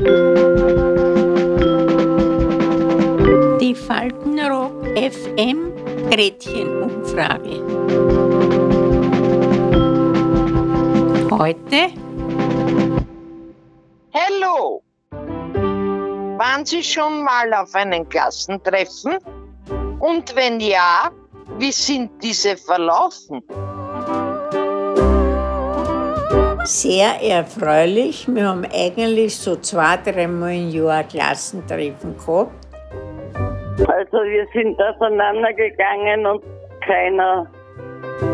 Die Faltenrock FM Gretchenumfrage. Heute Hallo! Waren Sie schon mal auf einem Klassentreffen? Und wenn ja, wie sind diese verlaufen? Sehr erfreulich. Wir haben eigentlich so zwei, dreimal im Jahr Klassentreffen gehabt. Also wir sind auseinandergegangen und keiner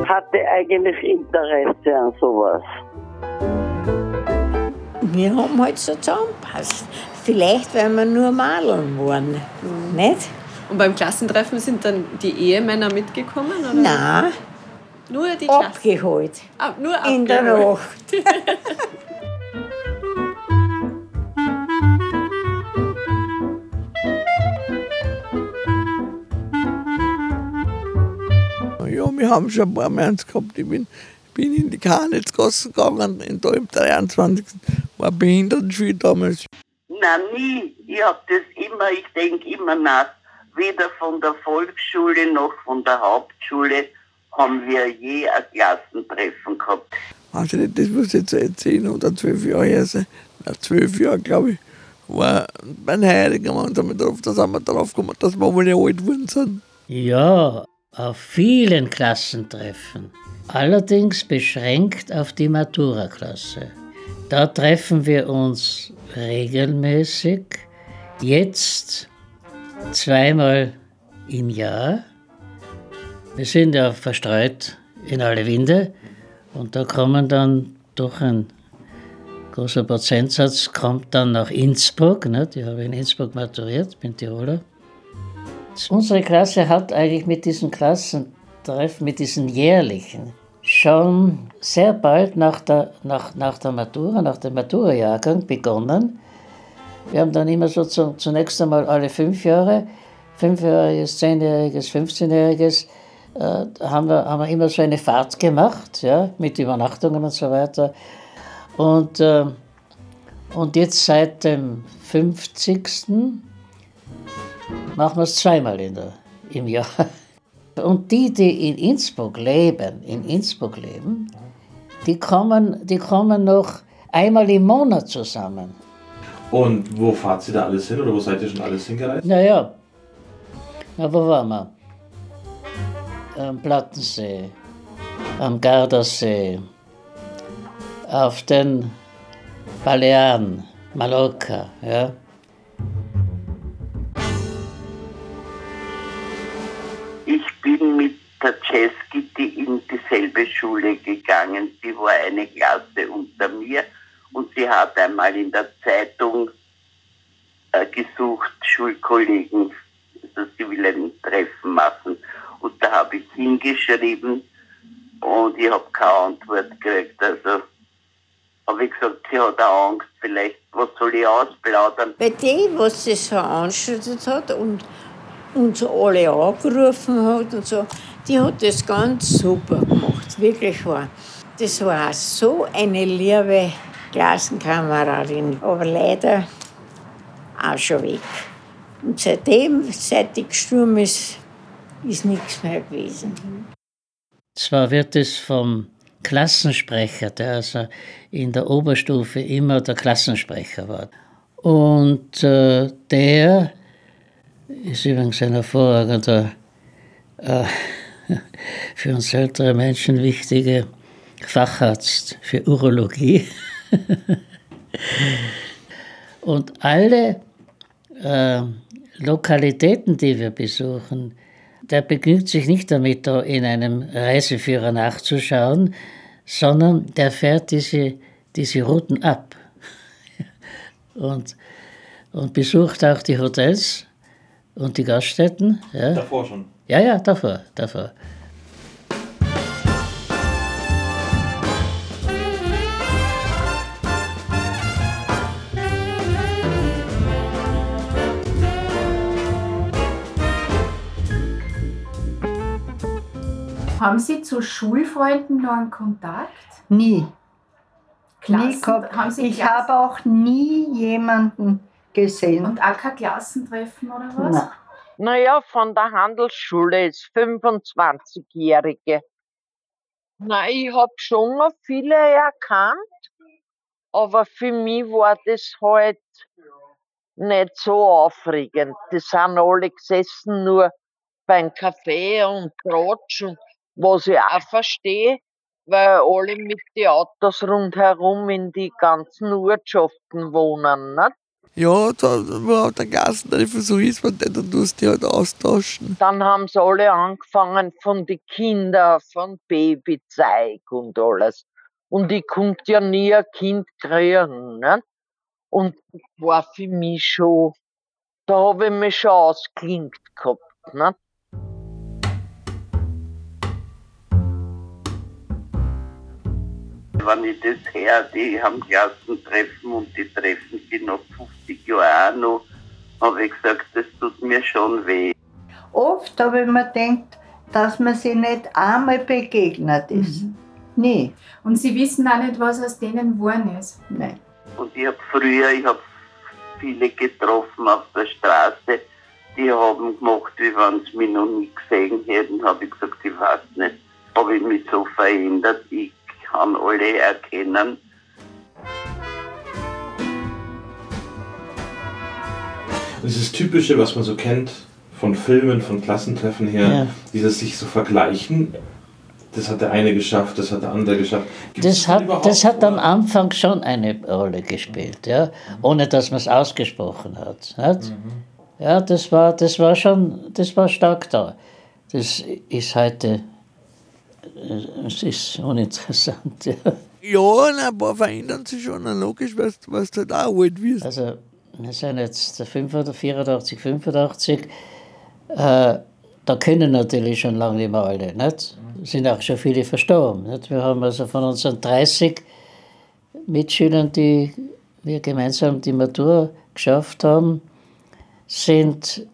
hatte eigentlich Interesse an sowas. Wir haben halt so zusammengepasst. Vielleicht, weil wir nur Madeln waren, nicht? Und beim Klassentreffen sind dann die Ehemänner mitgekommen? Oder? Nein, Nur die Klassen. abgeholt. Ah, nur In der abgeholt. Nacht. Ja, wir haben schon ein paar Mal eins gehabt. Ich bin, bin in die Karnitzgasse gegangen, in, da im 23. war Behindertenschule damals. Nein, nie. Ich hab das immer, ich denke immer nach. Weder von der Volksschule noch von der Hauptschule haben wir je ein Klassentreffen gehabt. Weiß ich nicht, das muss jetzt seit 10 oder 12 Jahre her sein. Na, 12 Jahre, glaube ich. War mein Heiliger Mann, da sind wir drauf, da sind wir drauf gekommen, dass wir wohl alt geworden sind. Ja, auf vielen Klassentreffen. Allerdings beschränkt auf die Matura-Klasse. Da treffen wir uns regelmäßig, jetzt zweimal im Jahr. Wir sind ja verstreut in alle Winde und da kommen dann doch ein großer Prozentsatz kommt dann nach Innsbruck. Nicht? Ich habe in Innsbruck maturiert, bin Tiroler. Unsere Klasse hat eigentlich mit diesen Klassentreffen, mit diesen jährlichen, schon sehr bald nach der, nach, nach der Matura, nach dem Matura-Jahrgang begonnen. Wir haben dann immer so zu, zunächst einmal alle fünf Jahre, fünfjähriges, zehnjähriges, 15-jähriges, äh, haben, wir, haben wir immer so eine Fahrt gemacht, ja, mit Übernachtungen und so weiter. Und, äh, und jetzt seit dem 50 machen wir es zweimal in der, im Jahr. Und die, die in Innsbruck leben, in Innsbruck leben, die kommen, die kommen noch einmal im Monat zusammen. Und wo fahrt ihr da alles hin oder wo seid ihr schon alles hingereist? Naja, na, wo waren wir? Am Plattensee, am Gardasee, auf den Balearen, Mallorca, ja. Ich bin mit der Jazzgitti in dieselbe Schule gegangen. Sie war eine Klasse unter mir und sie hat einmal in der Zeitung äh, gesucht, Schulkollegen, also sie will ein Treffen machen. Und da habe ich hingeschrieben und ich habe keine Antwort gekriegt. Also habe ich gesagt, sie hat auch Angst, vielleicht, was soll ich ausplaudern? Bei dem, was das veranstaltet hat und uns alle angerufen hat und so, die hat das ganz super gemacht, wirklich wahr. Das war so eine liebe Klassenkameradin, aber leider auch schon weg. Und seitdem, seit die gestorben ist, ist nichts mehr gewesen. Zwar wird es vom Klassensprecher, der also in der Oberstufe immer der Klassensprecher war. Und äh, der ist übrigens ein hervorragender, äh, für uns ältere Menschen wichtige Facharzt für Urologie. Und alle äh, Lokalitäten, die wir besuchen, der begnügt sich nicht damit, da in einem Reiseführer nachzuschauen, sondern der fährt diese, diese Routen ab und, und besucht auch die Hotels und die Gaststätten. Ja, Davor schon. ja, ja davor, davor. Haben Sie zu Schulfreunden noch einen Kontakt? Nie. nie Klassen- gehabt. haben Sie Ich Klassen- habe auch nie jemanden gesehen. Und auch kein Klassentreffen oder was? Nein. Naja, von der Handelsschule ist 25-Jährige. Na, ich hab schon noch viele erkannt, aber für mich war das halt nicht so aufregend. Die sind alle gesessen nur beim Kaffee und Tratschen, was ich auch verstehe, weil alle mit den Autos rundherum in die ganzen Ortschaften wohnen. Nicht? Ja, da, auf der Klassentreffen so ist, man, dann tust du dich halt austauschen. Dann haben sie alle angefangen von den Kindern, von Babyzeug und alles. Und ich konnte ja nie ein Kind kriegen. Ne? Und war für mich schon, da habe ich mich schon ausgeklinkt gehabt. Ne? Wenn ich das her, die haben Klassentreffen und die treffen sich nach 50 Jahren auch noch, habe ich gesagt, das tut mir schon weh. Oft habe ich mir gedacht, dass man sich nicht einmal begegnet ist. Nie. Und Sie wissen auch nicht, was aus denen geworden ist. Nein. Und ich habe früher, ich habe viele getroffen auf der Straße, die haben gemacht, wie wenn sie mich noch nie gesehen hätten. Habe ich gesagt, ich weiß nicht, habe ich mich so verändert. Ich kann alle erkennen. Dieses Typische, was man so kennt von Filmen, von Klassentreffen her, Ja. dieses sich so vergleichen, das hat der eine geschafft, das hat der andere geschafft. Das hat, das hat am? Anfang schon eine Rolle gespielt, ja? ohne dass man es ausgesprochen hat. Nicht? Ja, das war, das war schon, das war stark da. Das ist heute, es ist uninteressant. Ja. Ja, und ein paar verändern sich schon, logisch, weil du weißt halt auch alt wirst. Also, wir sind jetzt 85, 84, 85. Äh, da können natürlich schon lange nicht mehr alle. Nicht? Es sind auch schon viele verstorben. Nicht? Wir haben also von unseren 30 Mitschülern, die wir gemeinsam die Matura geschafft haben, sind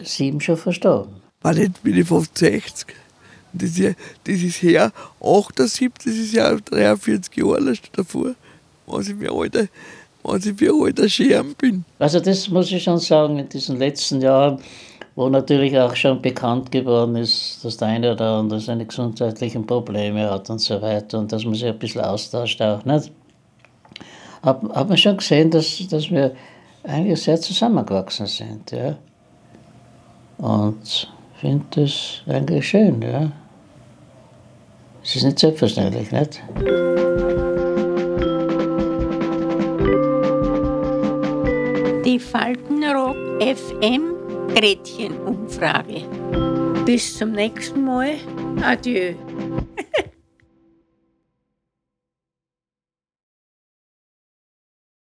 sieben schon verstorben. War nicht, bin ich fast 60. Das ist, ja, das ist her 78, das ist ja 43 Jahre erst davor, was ich für alter, was ich für alter Scherm bin. Also das muss ich schon sagen, in diesen letzten Jahren, wo natürlich auch schon bekannt geworden ist, dass der eine oder andere seine gesundheitlichen Probleme hat und so weiter und dass man sich ein bisschen austauscht auch, nicht? Hat, hat man schon gesehen, dass, dass wir eigentlich sehr zusammengewachsen sind, ja. Und finde das eigentlich schön, ja. Es ist nicht selbstverständlich, nicht? Die Faltenrock FM Gretchen-Umfrage. Bis zum nächsten Mal. Adieu.